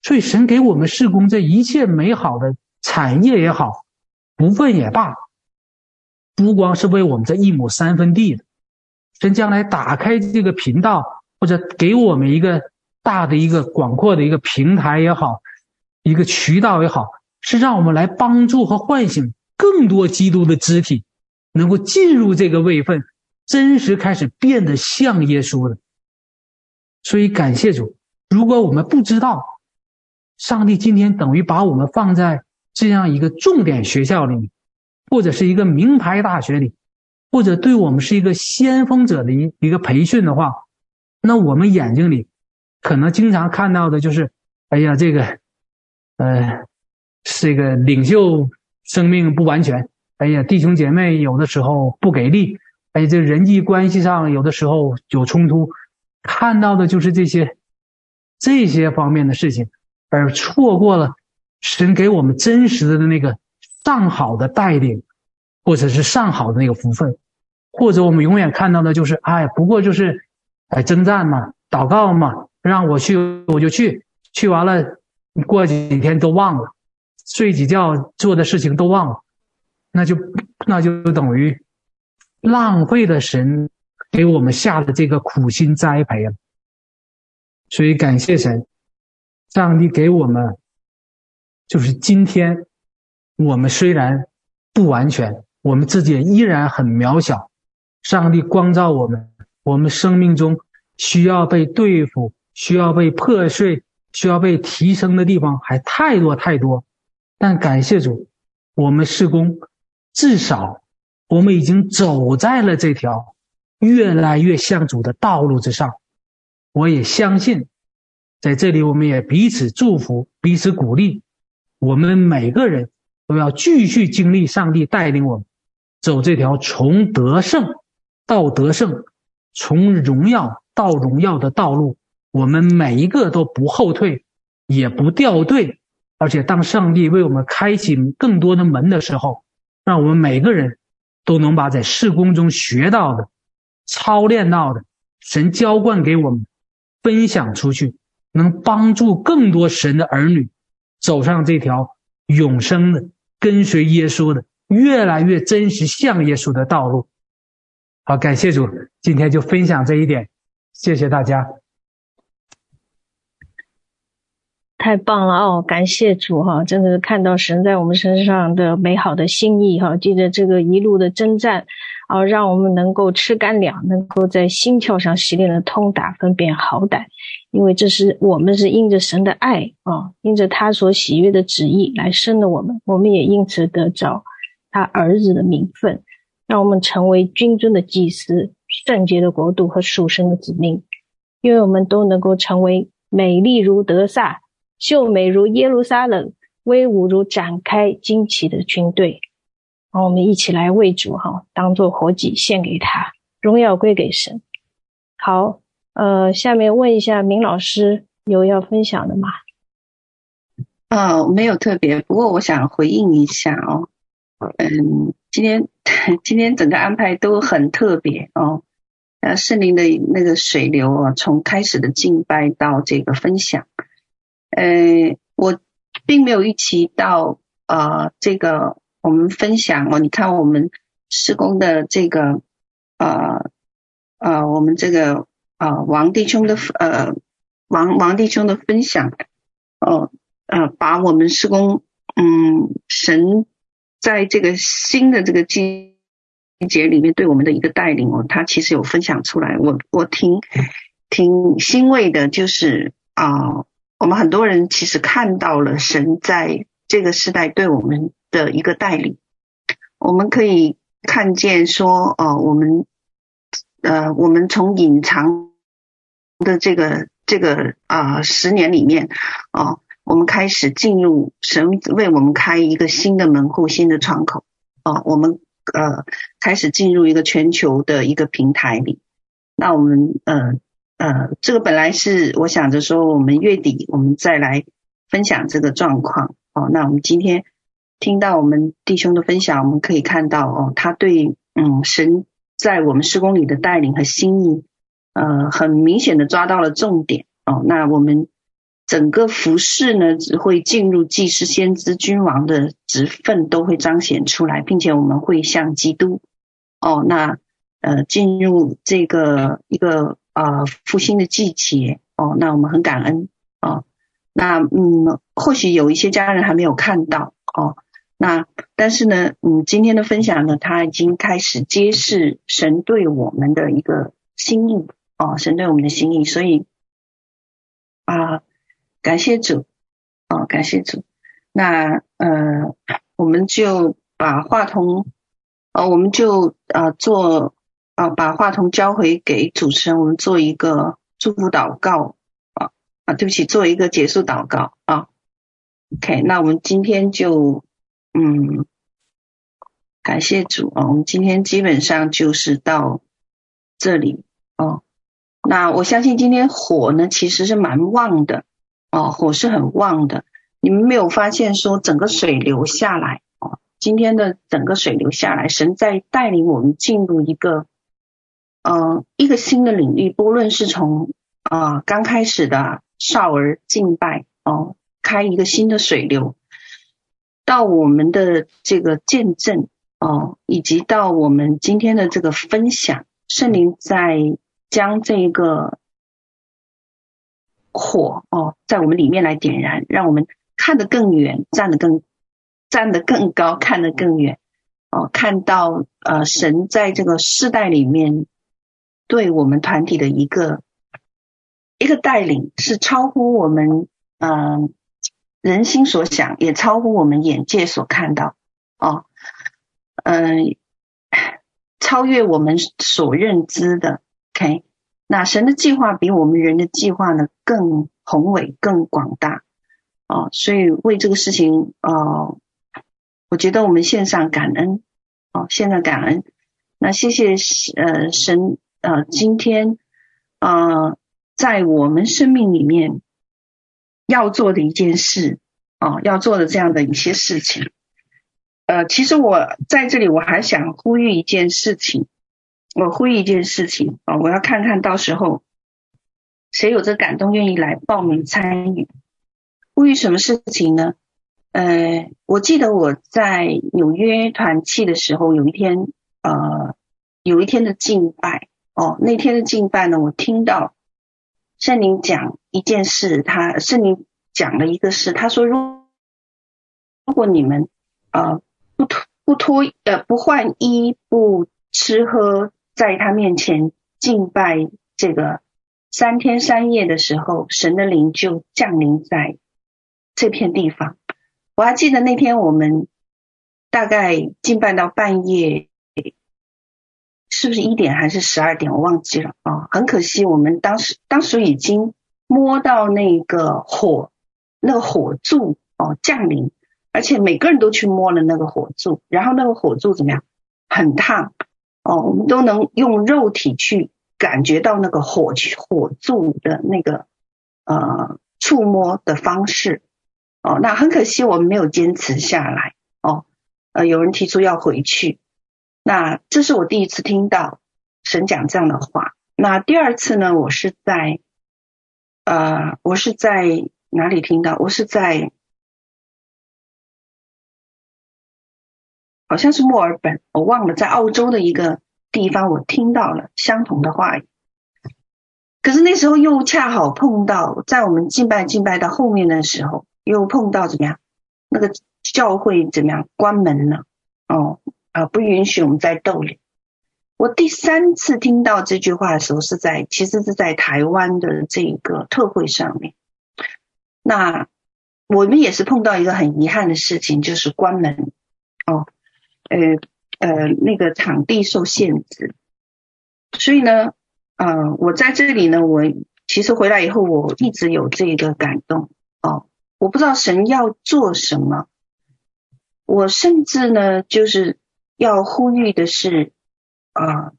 所以神给我们事工这一切美好的产业也好，不问也罢，不光是为我们这一亩三分地的，神将来打开这个频道，或者给我们一个大的一个广阔的一个平台也好，一个渠道也好，是让我们来帮助和唤醒。更多基督的肢体能够进入这个位分，真实开始变得像耶稣的。所以感谢主，如果我们不知道上帝今天等于把我们放在这样一个重点学校里，或者是一个名牌大学里，或者对我们是一个先锋者的一一个培训的话，那我们眼睛里可能经常看到的就是，哎呀，这个，呃，这个领袖生命不完全，哎呀，弟兄姐妹有的时候不给力，哎，这人际关系上有的时候有冲突，看到的就是这些这些方面的事情。而错过了神给我们真实的那个上好的带领，或者是上好的那个福分，或者我们永远看到的就是，哎，不过就是，哎，征战嘛，祷告嘛，让我去我就去，去完了，过几天都忘了，睡几觉做的事情都忘了，那就那就等于浪费了神给我们下的这个苦心栽培了。所以感谢神。上帝给我们，就是今天，我们虽然不完全，我们自己依然很渺小。上帝光照我们，我们生命中需要被对付、需要被破碎、需要被提升的地方还太多太多。但感谢主，我们事工至少我们已经走在了这条越来越像主的道路之上。我也相信。在这里，我们也彼此祝福，彼此鼓励。我们每个人都要继续经历上帝带领我们走这条从得胜到得胜、从荣耀到荣耀的道路。我们每一个都不后退，也不掉队。而且，当上帝为我们开启更多的门的时候，让我们每个人都能把在事工中学到的、操练到的、神浇灌给我们分享出去。能帮助更多神的儿女走上这条永生的、跟随耶稣的、越来越真实像耶稣的道路。好，感谢主，今天就分享这一点，谢谢大家。太棒了哦，感谢主哈，真的是看到神在我们身上的美好的心意哈，记得这个一路的征战。啊，让我们能够吃干粮，能够在心窍上洗练的通达，分辨好歹，因为这是我们是因着神的爱啊，因着他所喜悦的旨意来生的我们，我们也因此得着他儿子的名分，让我们成为君尊的祭司、圣洁的国度和属神的子民，因为我们都能够成为美丽如德撒、秀美如耶路撒冷、威武如展开旌旗的军队。好，我们一起来为主哈，当做活祭献给他，荣耀归给神。好，呃，下面问一下明老师，有要分享的吗？哦，没有特别，不过我想回应一下哦。嗯，今天 今天整个安排都很特别哦。呃，圣灵的那个水流啊，从开始的敬拜到这个分享，呃，我并没有预期到呃这个。我们分享哦，你看我们施工的这个呃呃，我们这个呃王弟兄的呃王王弟兄的分享哦呃，把我们施工嗯神在这个新的这个季节里面对我们的一个带领哦，他其实有分享出来，我我挺挺欣慰的，就是啊、我们很多人其实看到了神在这个时代对我们。的一个带领，我们可以看见说，呃，我们，呃，我们从隐藏的这个这个啊、十年里面，哦、呃，我们开始进入神为我们开一个新的门户、新的窗口，哦、呃，我们呃开始进入一个全球的一个平台里。那我们呃呃，这个本来是我想着说，我们月底我们再来分享这个状况。哦、那我们今天。听到我们弟兄的分享，我们可以看到哦，他对嗯神在我们施工里的带领和心意，呃，很明显的抓到了重点哦。那我们整个服饰呢，只会进入祭司、先知、君王的职分，都会彰显出来，并且我们会像基督哦，那呃进入这个一个呃复兴的季节哦，那我们很感恩哦。那嗯，或许有一些家人还没有看到哦。那但是呢，嗯，今天的分享呢，他已经开始揭示神对我们的一个心意哦，神对我们的心意，所以啊，感谢主哦，感谢主。那呃，我们就把话筒，呃，我们就呃做啊、把话筒交回给主持人，我们做一个祝福祷告啊啊，对不起，做一个结束祷告啊。OK，那我们今天就嗯，感谢主啊，我们今天基本上就是到这里哦。那我相信今天火呢，其实是蛮旺的哦，火是很旺的。你们没有发现说整个水流下来哦，今天的整个水流下来，神在带领我们进入一个呃一个新的领域，不论是从啊、刚开始的少儿敬拜哦，开一个新的水流，到我们的这个见证哦，以及到我们今天的这个分享，圣灵在。将这个火哦，在我们里面来点燃，让我们看得更远，站得更站得更高，看得更远哦，看到呃神在这个世代里面对我们团体的一个一个带领，是超乎我们嗯、人心所想，也超乎我们眼界所看到哦，嗯、超越我们所认知的。OK，那神的计划比我们人的计划呢更宏伟、更广大哦，所以为这个事情哦，我觉得我们献上感恩哦，献上感恩。那谢谢呃神呃今天呃在我们生命里面要做的一件事哦，要做的这样的一些事情。呃，其实我在这里我还想呼吁一件事情。我呼吁一件事情啊，我要看看到时候谁有这感动，愿意来报名参与。呼吁什么事情呢？呃，我记得我在纽约团契的时候，有一天呃，有一天的敬拜哦，那天的敬拜呢，我听到圣灵讲一件事，他圣灵讲了一个事，他说，如如果你们呃不脱不脱呃不换衣不吃喝。在他面前敬拜这个三天三夜的时候，神的灵就降临在这片地方。我还记得那天我们大概敬拜到半夜，是不是一点还是十二点？我忘记了啊。很可惜，我们当时当时已经摸到那个火，那个火柱哦降临，而且每个人都去摸了那个火柱，然后那个火柱怎么样？很烫。哦，我们都能用肉体去感觉到那个火火柱的那个呃触摸的方式。哦，那很可惜我们没有坚持下来。哦，呃，有人提出要回去。那这是我第一次听到神讲这样的话。那第二次呢？我是在呃，我是在哪里听到？我是在。好像是墨尔本，我忘了，在澳洲的一个地方，我听到了相同的话语。可是那时候又恰好碰到，在我们敬拜敬拜到后面的时候，又碰到怎么样？那个教会怎么样？关门了哦，啊，不允许我们再逗留。我第三次听到这句话的时候，是在其实是在台湾的这个特会上面。那我们也是碰到一个很遗憾的事情，就是关门哦。呃呃，那个场地受限制，所以呢，呃，我在这里呢，我其实回来以后，我一直有这个感动哦。我不知道神要做什么，我甚至呢，就是要呼吁的是啊、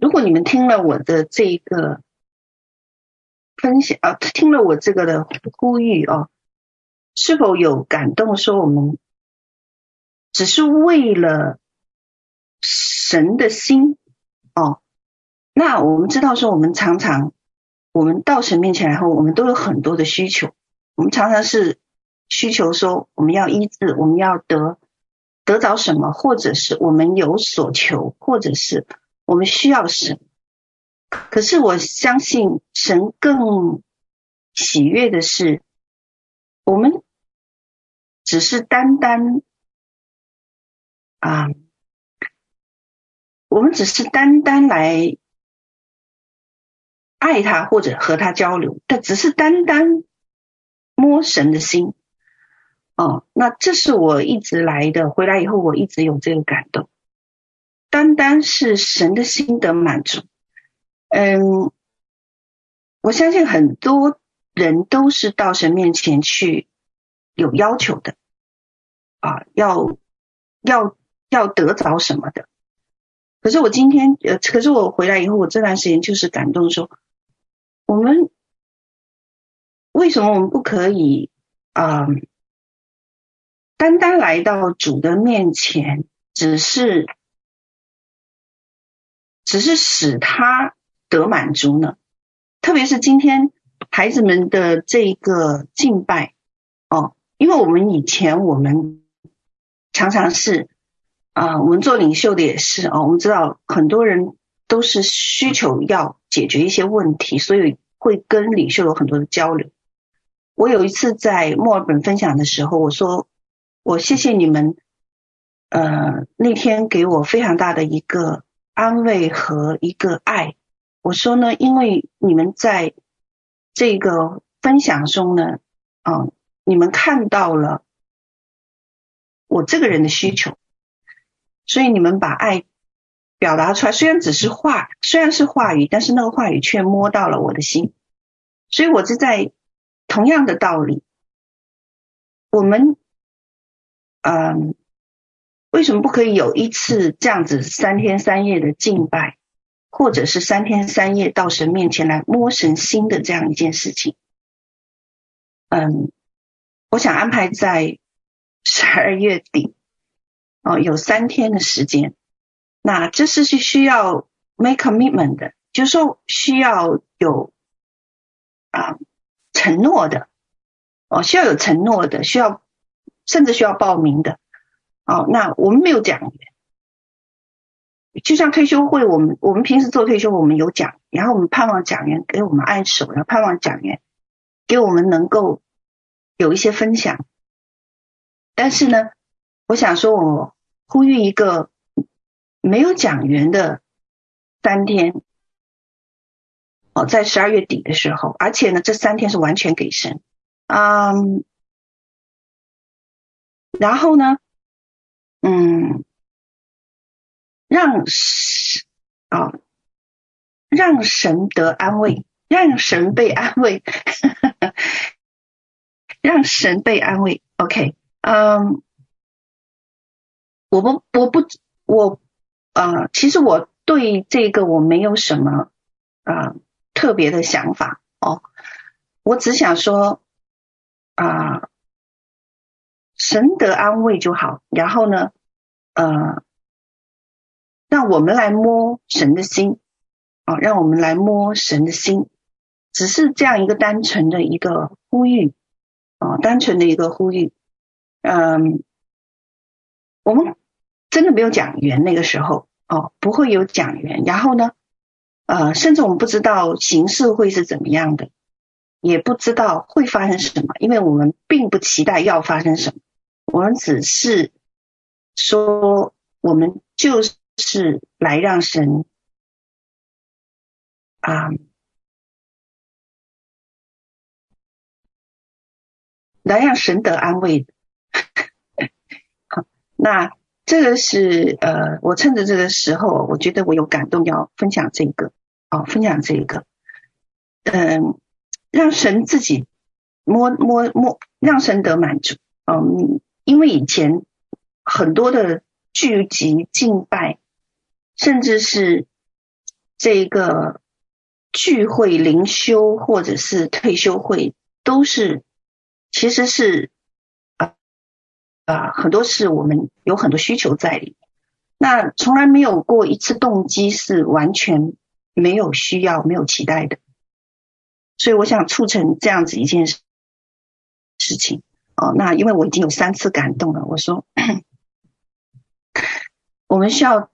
如果你们听了我的这一个分享啊，听了我这个的呼吁哦，是否有感动说我们？只是为了神的心哦，那我们知道说，我们常常我们到神面前来后，我们都有很多的需求。我们常常是需求说，我们要医治，我们要得得着什么，或者是我们有所求，或者是我们需要神。可是我相信神更喜悦的是，我们只是单单。啊，我们只是单单来爱他或者和他交流，但只是单单摸神的心。哦，那这是我一直来的，回来以后我一直有这个感动，单单是神的心得满足。嗯，我相信很多人都是到神面前去有要求的，啊，要要要得着什么的。可是我今天，呃，可是我回来以后，我这段时间就是感动说，我们为什么我们不可以啊？单单来到主的面前，只是只是使他得满足呢？特别是今天孩子们的这个敬拜哦，因为我们以前我们常常是啊、我们做领袖的也是哦，我们知道很多人都是需求要解决一些问题，所以会跟领袖有很多的交流。我有一次在墨尔本分享的时候，我说。我谢谢你们，呃，那天给我非常大的一个安慰和一个爱。我说呢，因为你们在这个分享中呢，嗯、你们看到了我这个人的需求，所以你们把爱表达出来。虽然只是话，虽然是话语，但是那个话语却摸到了我的心。所以我是在同样的道理，我们。嗯，为什么不可以有一次这样子三天三夜的敬拜，或者是三天三夜到神面前来摸神心的这样一件事情？嗯，我想安排在十二月底，哦，有三天的时间。那这是是需要 make commitment 的，就是说需要有啊承诺的，哦，需要有承诺的，需要。甚至需要报名的，哦，那我们没有讲员，就像退休会，我们我们平时做退休，我们有讲，然后我们盼望讲员给我们按手，然后盼望讲员给我们能够有一些分享。但是呢，我想说，我呼吁一个没有讲员的三天，哦，在十二月底的时候，而且呢，这三天是完全给神，嗯。然后呢，嗯，让神啊、让神得安慰，让神被安慰，呵 呵让神被安慰。OK，嗯，我不，我不，我啊、其实我对这个我没有什么啊、特别的想法哦，我只想说啊。神得安慰就好，然后呢，呃，让我们来摸神的心啊，让我们来摸神的心，只是这样一个单纯的一个呼吁啊，单纯的一个呼吁。嗯，我们真的没有讲缘那个时候哦，不会有讲缘。然后呢，呃，甚至我们不知道形式会是怎么样的，也不知道会发生什么，因为我们并不期待要发生什么。我们只是说，我们就是来让神啊，来让神得安慰。好，那这个是呃，我趁着这个时候，我觉得我有感动，要分享这个哦，分享这个，嗯，让神自己摸摸摸，让神得满足，嗯。因为以前很多的聚集敬拜，甚至是这个聚会灵修或者是退休会，都是其实是啊啊很多是我们有很多需求在里面，那从来没有过一次动机是完全没有需要、没有期待的，所以我想促成这样子一件事事情。哦，那因为我已经有三次感动了，我说 我们需要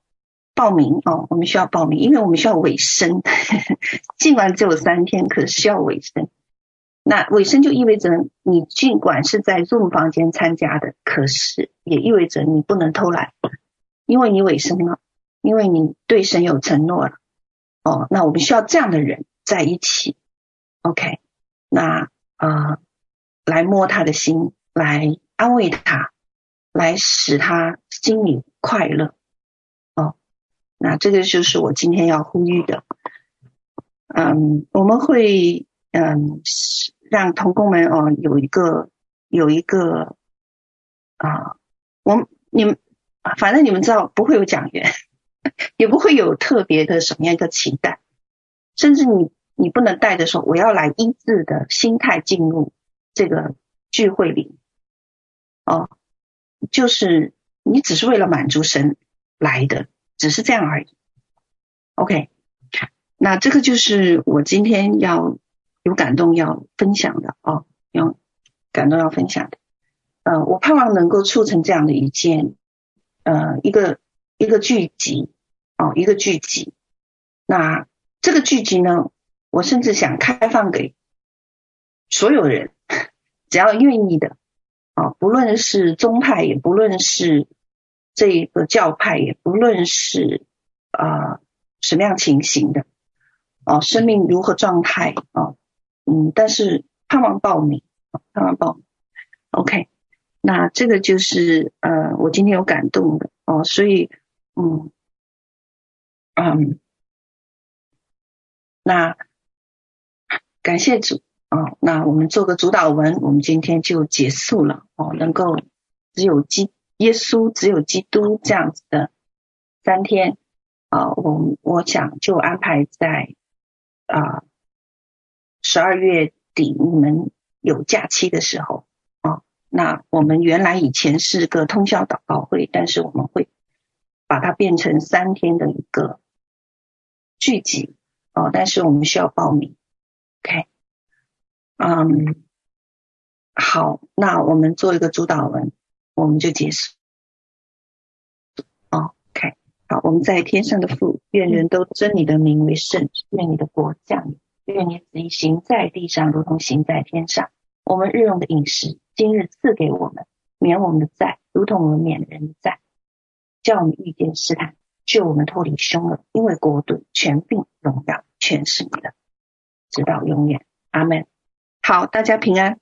报名哦，我们需要报名，因为我们需要尾声，尽管只有三天，可是需要尾声。那尾声就意味着你尽管是在 Zoom 房间参加的，可是也意味着你不能偷懒，因为你尾声了，因为你对神有承诺了。哦，那我们需要这样的人在一起。OK，那啊。呃来摸他的心，来安慰他，来使他心里快乐。哦，那这个就是我今天要呼吁的。嗯，我们会嗯让同工们哦有一个有一个啊，我你们反正你们知道不会有讲员，也不会有特别的什么样一个期待，甚至你你不能带着说我要来医治的心态进入这个聚会里哦，就是你只是为了满足神来的，只是这样而已。OK，那这个就是我今天要有感动要分享的哦，有感动要分享的。呃，我盼望能够促成这样的一件呃一个一个聚集哦，一个聚集。那这个聚集呢，我甚至想开放给所有人。只要愿意的啊，不论是宗派，也不论是这个教派，也不论是啊什么样情形的啊，生命如何状态啊，嗯，但是盼望报名，盼望报名，OK，那这个就是呃，我今天有感动的哦，所以嗯嗯，那感谢主。哦，那我们做个主导文，我们今天就结束了。哦，能够只有基耶稣，只有基督这样子的三天啊，我我想就安排在啊十二月底你们有假期的时候啊。那我们原来以前是个通宵祷告会，但是我们会把它变成三天的一个聚集哦，但是我们需要报名，OK。嗯，好，那我们做一个主导文，我们就结束。OK，好，我们在天上的父，愿人都尊你的名为圣，愿你的国降临，愿你旨意行在地上，如同行在天上。我们日用的饮食，今日赐给我们，免我们的债，如同我们免人的债，叫我们遇见试探，救我们脱离凶恶，因为国度、权柄、荣耀，全是你的，直到永远。阿门。好，大家平安。